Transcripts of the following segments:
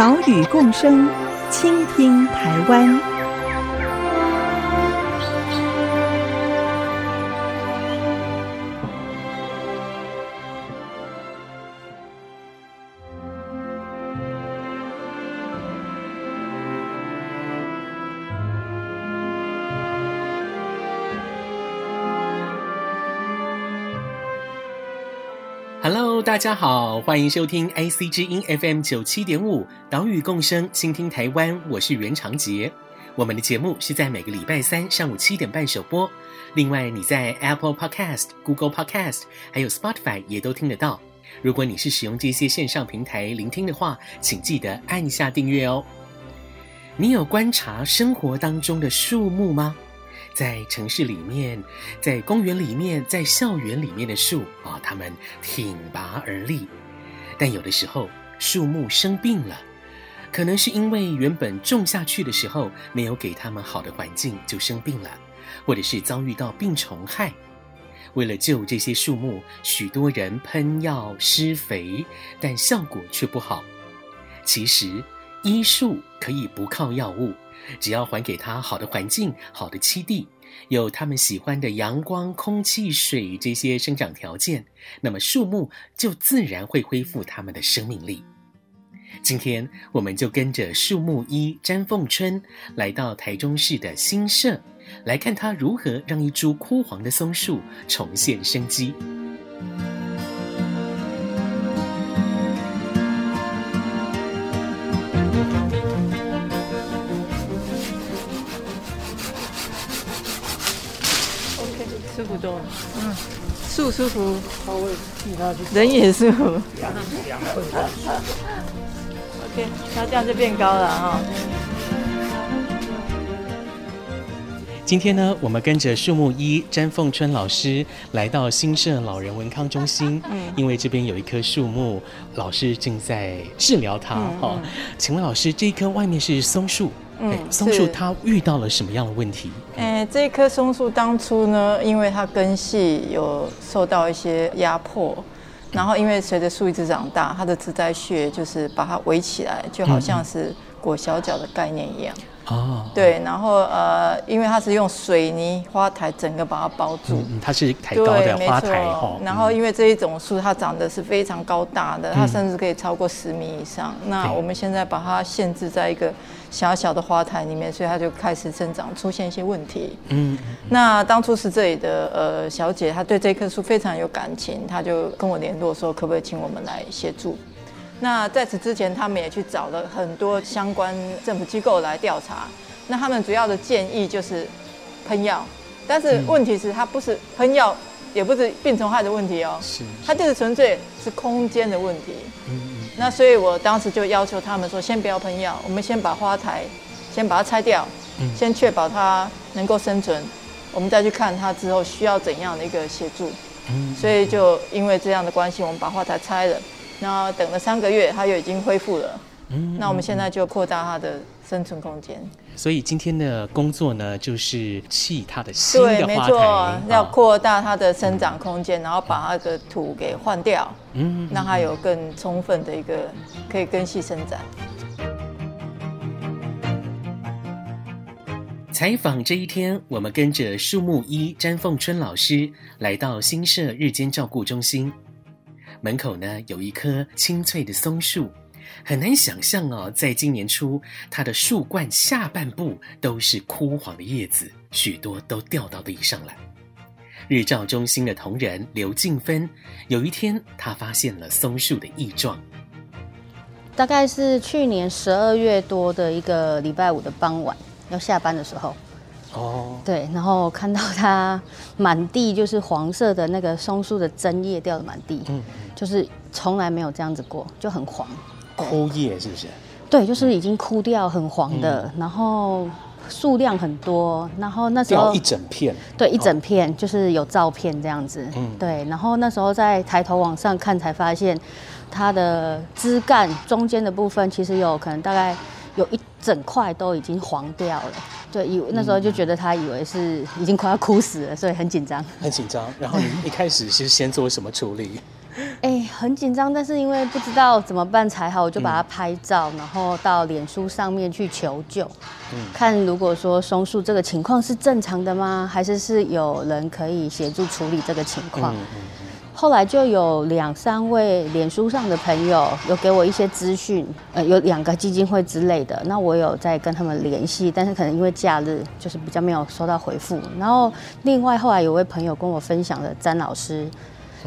岛屿共生，倾听台湾。大家好，欢迎收听 IC 之音 FM 九七点五岛屿共生，倾听台湾。我是袁长杰。我们的节目是在每个礼拜三上午七点半首播。另外，你在 Apple Podcast、Google Podcast 还有 Spotify 也都听得到。如果你是使用这些线上平台聆听的话，请记得按下订阅哦。你有观察生活当中的树木吗？在城市里面，在公园里面，在校园里面的树啊，它们挺拔而立。但有的时候，树木生病了，可能是因为原本种下去的时候没有给它们好的环境，就生病了，或者是遭遇到病虫害。为了救这些树木，许多人喷药施肥，但效果却不好。其实，医术可以不靠药物。只要还给他好的环境、好的栖地，有他们喜欢的阳光、空气、水这些生长条件，那么树木就自然会恢复他们的生命力。今天，我们就跟着树木医詹凤春来到台中市的新社，来看他如何让一株枯黄的松树重现生机。服多了，嗯，树舒服，人也舒服。OK，它这样就变高了哈。今天呢，我们跟着树木医詹凤春老师来到新社老人文康中心，嗯，因为这边有一棵树木，老师正在治疗它。哈、嗯嗯，请问老师，这一棵外面是松树？嗯，松树它遇到了什么样的问题？哎，这棵松树当初呢，因为它根系有受到一些压迫，然后因为随着树一直长大，它的植栽穴就是把它围起来，就好像是裹小脚的概念一样。哦，对，然后呃，因为它是用水泥花台整个把它包住，嗯，它是抬高的花台哈。然后因为这一种树它长得是非常高大的，它甚至可以超过十米以上。那我们现在把它限制在一个小小的花台里面，所以它就开始生长出现一些问题。嗯，那当初是这里的呃小姐，她对这棵树非常有感情，她就跟我联络说，可不可以请我们来协助。那在此之前，他们也去找了很多相关政府机构来调查。那他们主要的建议就是喷药，但是问题是，它不是喷药，也不是病虫害的问题哦，是，它就是纯粹是空间的问题。嗯嗯。那所以我当时就要求他们说，先不要喷药，我们先把花台先把它拆掉，先确保它能够生存，我们再去看它之后需要怎样的一个协助。嗯。所以就因为这样的关系，我们把花台拆了。然后等了三个月，它又已经恢复了。嗯，那我们现在就扩大它的生存空间。所以今天的工作呢，就是砌它的新的花台。对，没错，哦、要扩大它的生长空间，然后把它的土给换掉，嗯，让它有更充分的一个可以根系生长。采访这一天，我们跟着树木医詹凤春老师来到新社日间照顾中心。门口呢，有一棵青翠的松树，很难想象哦，在今年初，它的树冠下半部都是枯黄的叶子，许多都掉到地上来。日照中心的同仁刘静芬，有一天他发现了松树的异状，大概是去年十二月多的一个礼拜五的傍晚，要下班的时候。哦，对，然后看到它满地就是黄色的那个松树的针叶掉的满地，嗯，就是从来没有这样子过，就很黄。枯叶是不是？对，就是已经枯掉、很黄的，嗯、然后数量很多，然后那时候一整片，对，一整片就是有照片这样子，嗯，对，然后那时候在抬头往上看，才发现它的枝干中间的部分其实有可能大概有一整块都已经黄掉了。对，以那时候就觉得他以为是已经快要哭死了，所以很紧张。很紧张。然后你一开始是先做什么处理？哎，很紧张，但是因为不知道怎么办才好，我就把它拍照，嗯、然后到脸书上面去求救，嗯、看如果说松树这个情况是正常的吗？还是是有人可以协助处理这个情况？后来就有两三位脸书上的朋友有给我一些资讯，呃，有两个基金会之类的，那我有在跟他们联系，但是可能因为假日就是比较没有收到回复。然后另外后来有位朋友跟我分享了詹老师，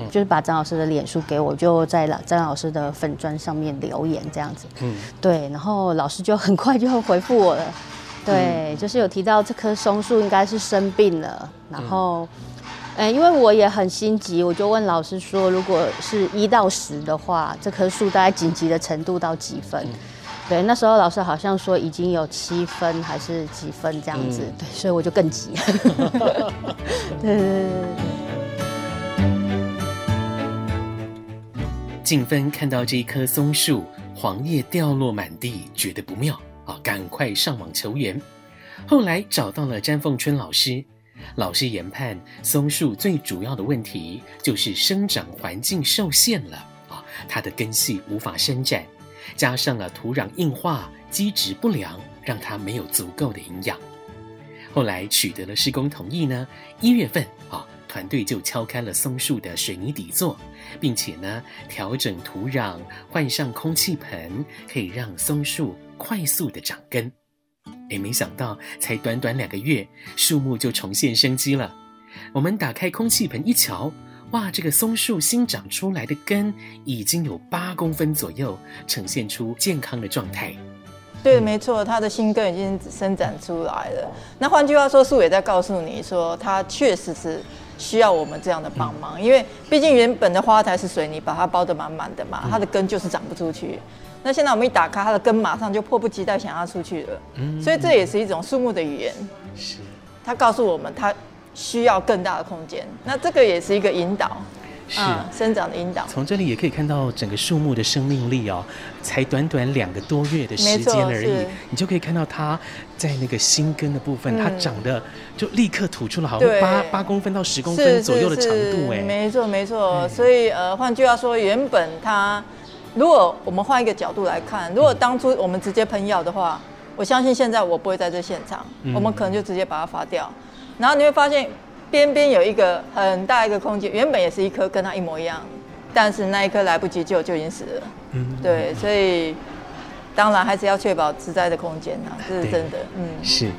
就是把詹老师的脸书给我，就在詹老师的粉砖上面留言这样子。嗯，对，然后老师就很快就回复我了，对，就是有提到这棵松树应该是生病了，然后。哎，因为我也很心急，我就问老师说，如果是一到十的话，这棵树大概紧急的程度到几分？嗯、对，那时候老师好像说已经有七分还是几分这样子，嗯、对，所以我就更急。对对对。静芬看到这一棵松树黄叶掉落满地，觉得不妙啊，赶快上网求援。后来找到了詹凤春老师。老师研判，松树最主要的问题就是生长环境受限了啊，它的根系无法伸展，加上了土壤硬化、基质不良，让它没有足够的营养。后来取得了施工同意呢，一月份啊，团队就敲开了松树的水泥底座，并且呢调整土壤，换上空气盆，可以让松树快速的长根。也没想到，才短短两个月，树木就重现生机了。我们打开空气盆一瞧，哇，这个松树新长出来的根已经有八公分左右，呈现出健康的状态。对，没错，它的新根已经生长出来了。那换句话说，树也在告诉你说，它确实是需要我们这样的帮忙，因为毕竟原本的花台是水泥把它包得满满的嘛，它的根就是长不出去。那现在我们一打开，它的根马上就迫不及待想要出去了。嗯，所以这也是一种树木的语言。是，它告诉我们它需要更大的空间。那这个也是一个引导，是、嗯、生长的引导。从这里也可以看到整个树木的生命力哦，才短短两个多月的时间而已，你就可以看到它在那个新根的部分，嗯、它长得就立刻吐出了好像八八公分到十公分左右的长度哎。没错没错，所以呃，换句话说，原本它。如果我们换一个角度来看，如果当初我们直接喷药的话，我相信现在我不会在这现场，我们可能就直接把它发掉。然后你会发现边边有一个很大一个空间，原本也是一颗跟它一模一样，但是那一颗来不及救就已经死了。嗯，对，所以当然还是要确保植栽的空间啊，这是真的。嗯，是。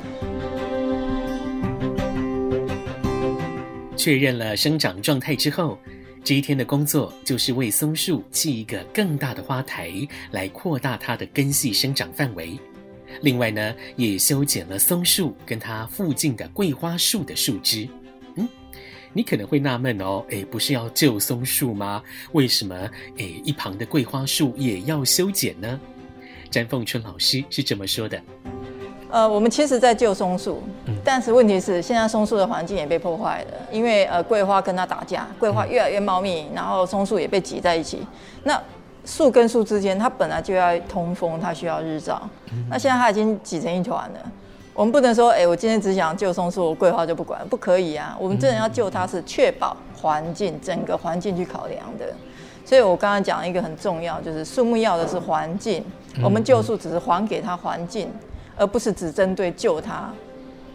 确认了生长状态之后。这一天的工作就是为松树砌一个更大的花台，来扩大它的根系生长范围。另外呢，也修剪了松树跟它附近的桂花树的树枝。嗯，你可能会纳闷哦，诶，不是要救松树吗？为什么诶一旁的桂花树也要修剪呢？詹凤春老师是这么说的。呃，我们其实在救松树，但是问题是现在松树的环境也被破坏了，因为呃桂花跟它打架，桂花越来越茂密，然后松树也被挤在一起。那树跟树之间，它本来就要通风，它需要日照，那现在它已经挤成一团了。我们不能说，哎，我今天只想救松树，我桂花就不管，不可以啊。我们真的要救它，是确保环境整个环境去考量的。所以我刚刚讲一个很重要，就是树木要的是环境，我们救树只是还给它环境。而不是只针对救它，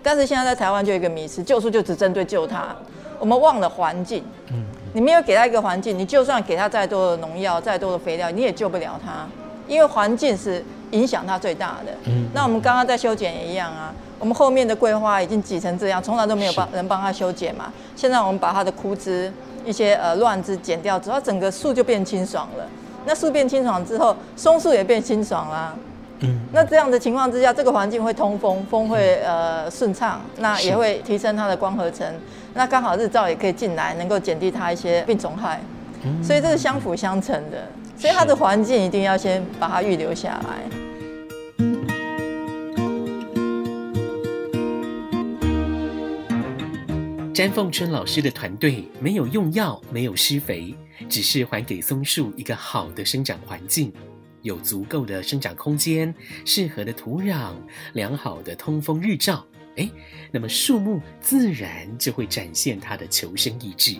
但是现在在台湾就有一个迷思，救树就只针对救它，我们忘了环境。嗯，你没有给它一个环境，你就算给它再多的农药、再多的肥料，你也救不了它，因为环境是影响它最大的。嗯，那我们刚刚在修剪也一样啊，我们后面的桂花已经挤成这样，从来都没有帮人帮它修剪嘛。现在我们把它的枯枝、一些呃乱枝剪掉之后，整个树就变清爽了。那树变清爽之后，松树也变清爽啦。那这样的情况之下，这个环境会通风，风会呃顺畅，那也会提升它的光合成，那刚好日照也可以进来，能够减低它一些病虫害，所以这是相辅相成的，所以它的环境一定要先把它预留下来。詹凤春老师的团队没有用药，没有施肥，只是还给松树一个好的生长环境。有足够的生长空间、适合的土壤、良好的通风日照。哎，那么树木自然就会展现它的求生意志。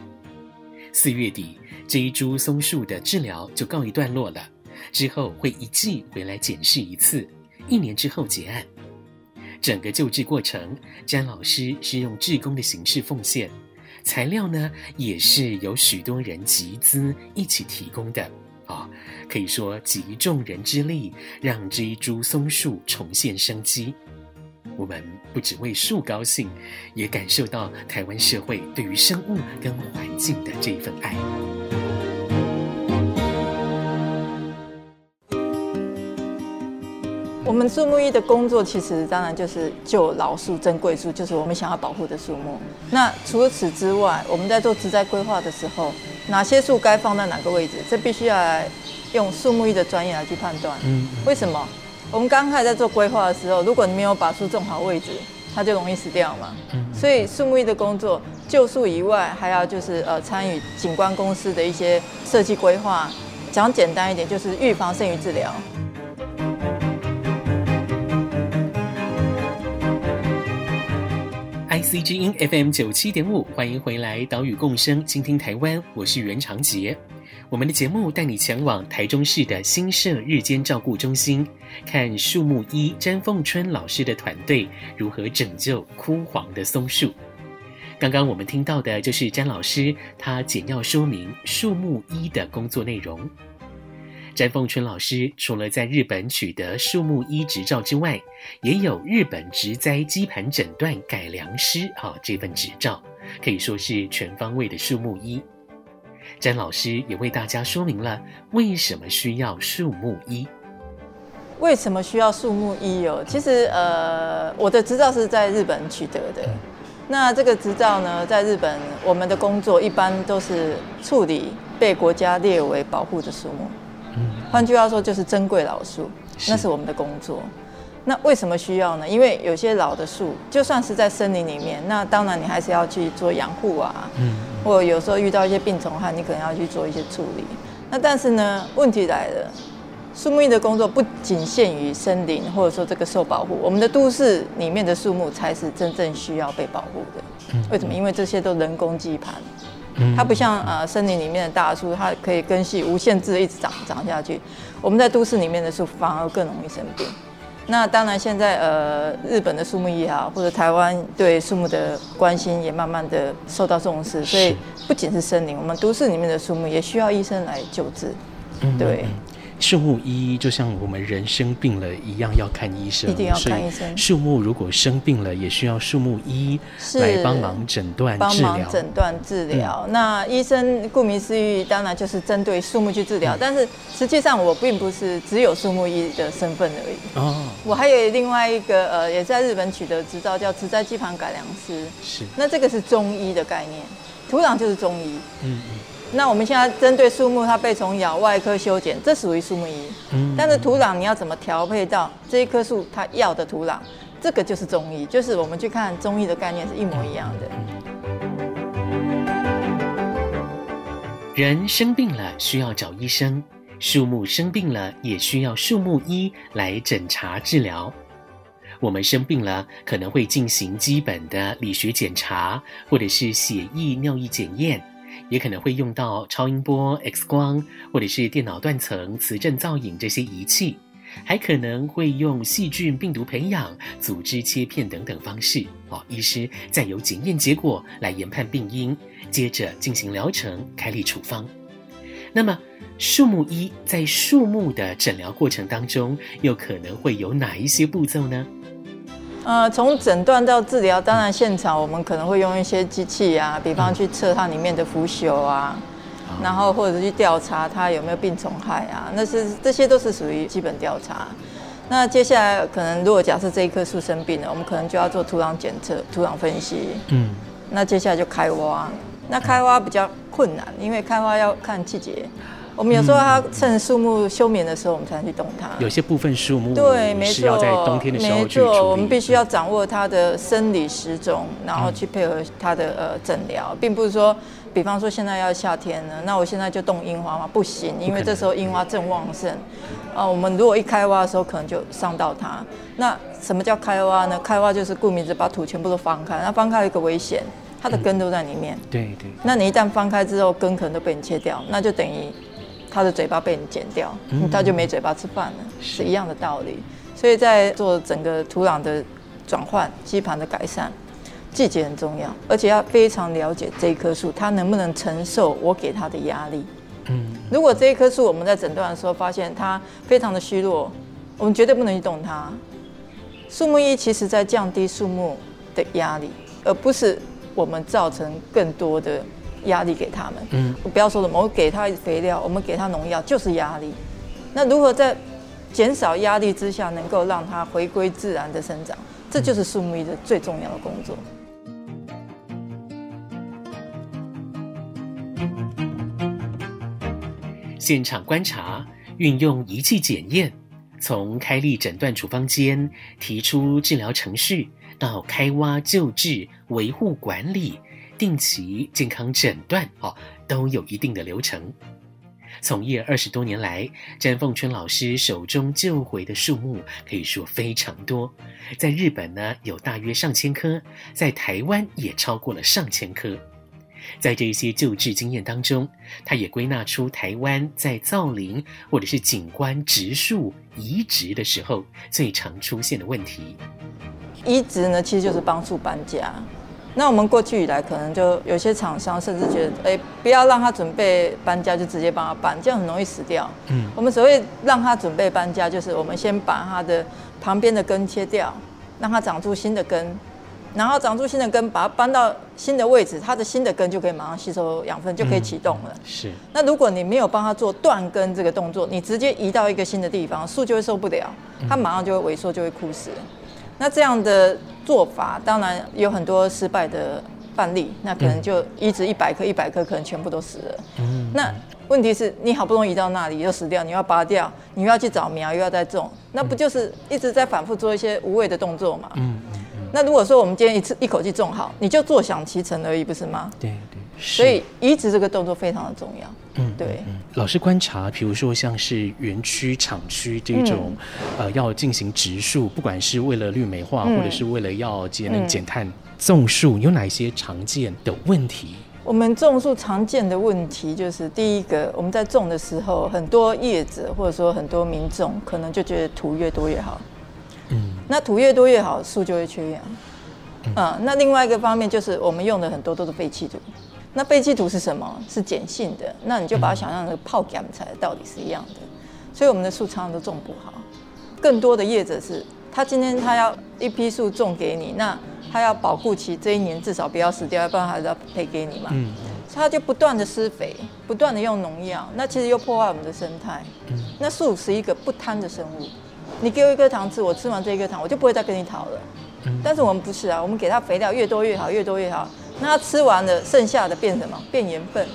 四月底，这一株松树的治疗就告一段落了，之后会一季回来检视一次，一年之后结案。整个救治过程，詹老师是用志工的形式奉献，材料呢也是由许多人集资一起提供的哦，可以说集众人之力，让这一株松树重现生机。我们不只为树高兴，也感受到台湾社会对于生物跟环境的这一份爱。我们树木医的工作，其实当然就是救老树、珍贵树，就是我们想要保护的树木。那除了此之外，我们在做植栽规划的时候，哪些树该放在哪个位置，这必须要来用树木医的专业来去判断。嗯，为什么？我们刚开始在做规划的时候，如果你没有把树种好位置，它就容易死掉嘛。嗯，所以树木医的工作，救树以外，还要就是呃参与景观公司的一些设计规划。讲简单一点，就是预防胜于治疗。IC 之音 FM 九七点五，欢迎回来，岛屿共生，倾听台湾，我是袁长杰。我们的节目带你前往台中市的新社日间照顾中心，看树木医詹凤春老师的团队如何拯救枯黄的松树。刚刚我们听到的就是詹老师他简要说明树木医的工作内容。詹凤春老师除了在日本取得树木医执照之外，也有日本植栽基盘诊断改良师啊这份执照，可以说是全方位的树木医。詹老师也为大家说明了为什么需要树木医。为什么需要树木医哦？其实呃，我的执照是在日本取得的。那这个执照呢，在日本我们的工作一般都是处理被国家列为保护的树木。换句话说，就是珍贵老树，那是我们的工作。那为什么需要呢？因为有些老的树，就算是在森林里面，那当然你还是要去做养护啊。嗯。或有时候遇到一些病虫害，你可能要去做一些处理。那但是呢，问题来了，树木医的工作不仅限于森林，或者说这个受保护，我们的都市里面的树木才是真正需要被保护的。为什么？因为这些都人工基盘。它不像呃森林里面的大树，它可以根系无限制一直长长下去。我们在都市里面的树反而更容易生病。那当然现在呃日本的树木也好，或者台湾对树木的关心也慢慢的受到重视，所以不仅是森林，我们都市里面的树木也需要医生来救治。对。树木医就像我们人生病了一样，要看医生。一定要看医生。树木如果生病了，也需要树木医来帮忙诊断治疗。帮忙诊断治疗。嗯、那医生顾名思义，当然就是针对树木去治疗。嗯、但是实际上，我并不是只有树木医的身份而已。哦。我还有另外一个呃，也在日本取得执照，叫植栽基盘改良师。是。那这个是中医的概念，土壤就是中医。嗯嗯。那我们现在针对树木，它被虫咬、外科修剪，这属于树木医。嗯。但是土壤你要怎么调配到这一棵树它要的土壤，这个就是中医，就是我们去看中医的概念是一模一样的。人生病了需要找医生，树木生病了也需要树木医来诊查治疗。我们生病了可能会进行基本的理学检查，或者是血液、尿液检验。也可能会用到超音波、X 光，或者是电脑断层、磁振造影这些仪器，还可能会用细菌、病毒培养、组织切片等等方式。哦，医师再由检验结果来研判病因，接着进行疗程、开立处方。那么，树木医在树木的诊疗过程当中，又可能会有哪一些步骤呢？呃，从诊断到治疗，当然现场我们可能会用一些机器啊，比方去测它里面的腐朽啊，然后或者去调查它有没有病虫害啊，那是这些都是属于基本调查。那接下来可能如果假设这一棵树生病了，我们可能就要做土壤检测、土壤分析。嗯。那接下来就开挖，那开挖比较困难，因为开挖要看季节。我们有时候它趁树木休眠的时候，我们才能去动它。有些部分树木对，没错，要在冬天的时候去。没错，我们必须要掌握它的生理时钟，然后去配合它的呃诊疗，并不是说，比方说现在要夏天了，那我现在就动樱花吗？不行，因为这时候樱花正旺盛。啊，我们如果一开挖的时候，可能就伤到它。那什么叫开挖呢？开挖就是顾名字，把土全部都翻开。那翻开有一个危险，它的根都在里面。对对。那你一旦翻开之后，根可能都被你切掉，那就等于它的嘴巴被你剪掉，他就没嘴巴吃饭了，是一样的道理。所以在做整个土壤的转换、基盘的改善，季节很重要，而且要非常了解这一棵树它能不能承受我给它的压力。嗯。如果这一棵树我们在诊断的时候发现它非常的虚弱，我们绝对不能去动它。树木医其实在降低树木的压力，而不是我们造成更多的压力给他们。嗯，我不要说什么，我给他肥料，我们给他农药，就是压力。那如何在减少压力之下，能够让它回归自然的生长？这就是树木医的最重要的工作。现场观察，运用仪器检验，从开立诊断处方间、提出治疗程序，到开挖救治、维护管理、定期健康诊断，哦，都有一定的流程。从业二十多年来，詹凤春老师手中救回的树木可以说非常多，在日本呢有大约上千棵，在台湾也超过了上千棵。在这些救治经验当中，他也归纳出台湾在造林或者是景观植树移植的时候最常出现的问题。移植呢，其实就是帮助搬家。那我们过去以来，可能就有些厂商甚至觉得，哎，不要让他准备搬家，就直接帮他搬，这样很容易死掉。嗯，我们所谓让他准备搬家，就是我们先把他的旁边的根切掉，让它长出新的根。然后长出新的根，把它搬到新的位置，它的新的根就可以马上吸收养分，就可以启动了。是。那如果你没有帮他做断根这个动作，你直接移到一个新的地方，树就会受不了，它马上就会萎缩，就会枯死。那这样的做法，当然有很多失败的范例，那可能就移植一百棵，一百棵可能全部都死了。嗯。那问题是你好不容易移到那里又死掉，你要拔掉，你又要去找苗，又要再种，那不就是一直在反复做一些无谓的动作嘛？嗯。那如果说我们今天一次一口气种好，你就坐享其成而已，不是吗？对对，所以移植这个动作非常的重要。嗯，对。嗯，老师观察，比如说像是园区、厂区这种，嗯、呃，要进行植树，不管是为了绿美化，嗯、或者是为了要节能减碳，种树有哪些常见的问题？我们种树常见的问题就是，第一个，我们在种的时候，很多叶子或者说很多民众可能就觉得土越多越好。嗯，那土越多越好，树就会缺氧。嗯，那另外一个方面就是我们用的很多都是废弃土。那废弃土是什么？是碱性的。那你就把它想象成泡碱材的道理是一样的。所以我们的树常常都种不好。更多的业者是，他今天他要一批树种给你，那他要保护其这一年至少不要死掉，要不然还是要赔给你嘛。嗯。他就不断的施肥，不断的用农药，那其实又破坏我们的生态。嗯。那树是一个不贪的生物。你给我一颗糖吃，我吃完这一颗糖，我就不会再跟你讨了。嗯。但是我们不是啊，我们给它肥料越多越好，越多越好。那它吃完了，剩下的变什么？变盐分。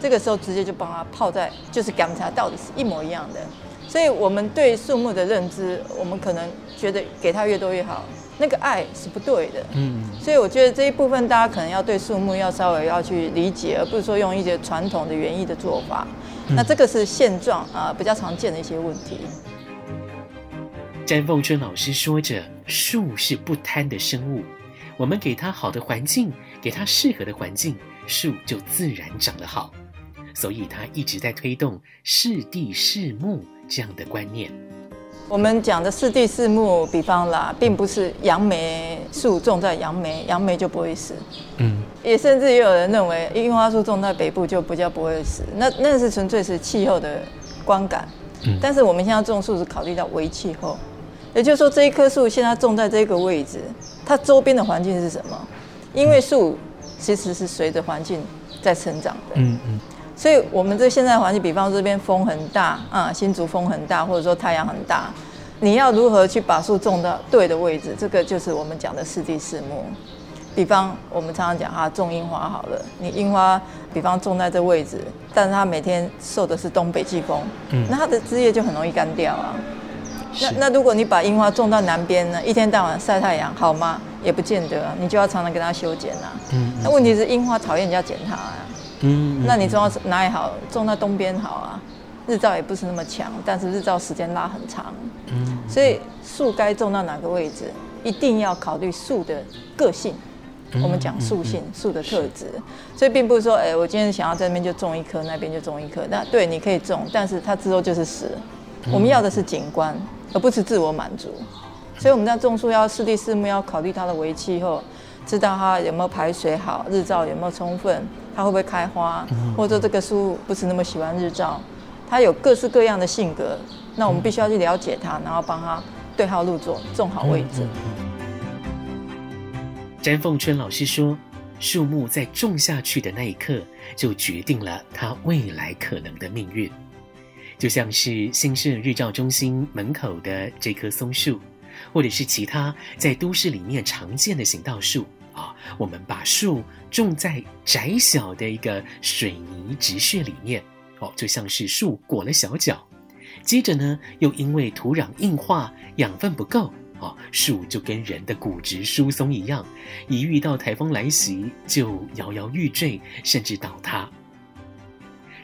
这个时候直接就帮它泡在，就是甘茶，到底是一模一样的。所以我们对树木的认知，我们可能觉得给它越多越好，那个爱是不对的。嗯。所以我觉得这一部分大家可能要对树木要稍微要去理解，而不是说用一些传统的园艺的做法。那这个是现状啊，比较常见的一些问题。詹凤春老师说着：“树是不贪的生物，我们给它好的环境，给它适合的环境，树就自然长得好。所以他一直在推动适地适木这样的观念。我们讲的适地适木，比方啦，并不是杨梅树种在杨梅，杨梅就不会死。嗯，也甚至也有人认为樱花树种在北部就不叫不会死。那那是纯粹是气候的观感。嗯，但是我们现在种树是考虑到微气候。”也就是说，这一棵树现在种在这个位置，它周边的环境是什么？因为树其实是随着环境在成长的。嗯嗯。所以，我们这现在环境，比方说这边风很大啊，新竹风很大，或者说太阳很大，你要如何去把树种到对的位置？这个就是我们讲的四地四木。比方我们常常讲哈，种樱花好了，你樱花比方种在这位置，但是它每天受的是东北季风，嗯，那它的枝叶就很容易干掉啊。那那如果你把樱花种到南边呢，一天到晚晒太阳好吗？也不见得，你就要常常跟它修剪啊。嗯，那问题是樱花讨厌人家剪它啊。嗯，那你种到哪里好？种到东边好啊，日照也不是那么强，但是日照时间拉很长。嗯，所以树该种到哪个位置，一定要考虑树的个性。我们讲树性，树的特质，所以并不是说，哎，我今天想要在那边就种一棵，那边就种一棵。那对，你可以种，但是它之后就是死。我们要的是景观，而不是自我满足。所以我们在种树要四地四木，要考虑它的微气候，知道它有没有排水好，日照有没有充分，它会不会开花，或者说这个树不是那么喜欢日照，它有各式各样的性格。那我们必须要去了解它，然后帮它对号入座，种好位置。詹凤春老师说：“树木在种下去的那一刻，就决定了它未来可能的命运。就像是新社日照中心门口的这棵松树，或者是其他在都市里面常见的行道树啊。我们把树种在窄小的一个水泥直穴里面，哦，就像是树裹了小脚。接着呢，又因为土壤硬化，养分不够。”哦，树就跟人的骨质疏松一样，一遇到台风来袭就摇摇欲坠，甚至倒塌。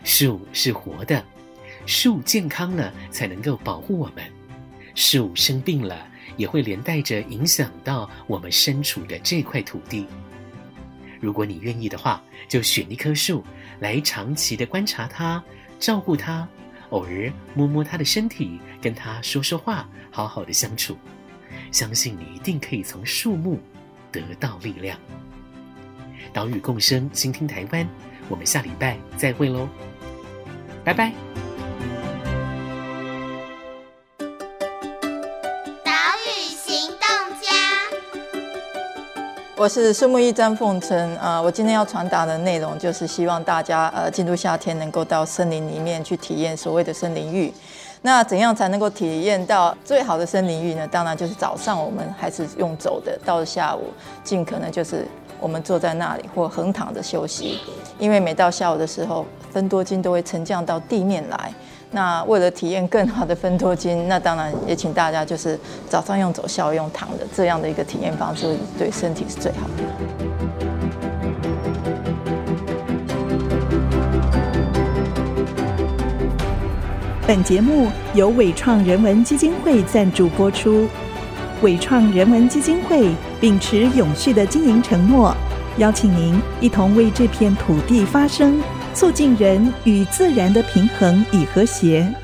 树是活的，树健康了才能够保护我们，树生病了也会连带着影响到我们身处的这块土地。如果你愿意的话，就选一棵树来长期的观察它，照顾它，偶尔摸摸它的身体，跟它说说话，好好的相处。相信你一定可以从树木得到力量。岛屿共生，倾听台湾，我们下礼拜再会喽，拜拜。我是树木医詹凤春。呃，我今天要传达的内容就是希望大家呃进入夏天能够到森林里面去体验所谓的森林浴。那怎样才能够体验到最好的森林浴呢？当然就是早上我们还是用走的，到了下午尽可能就是我们坐在那里或横躺着休息，因为每到下午的时候，芬多精都会沉降到地面来。那为了体验更好的芬多精，那当然也请大家就是早上用走，下午用躺的这样的一个体验方式，对身体是最好的。本节目由伟创人文基金会赞助播出。伟创人文基金会秉持永续的经营承诺，邀请您一同为这片土地发声，促进人与自然的平衡与和谐。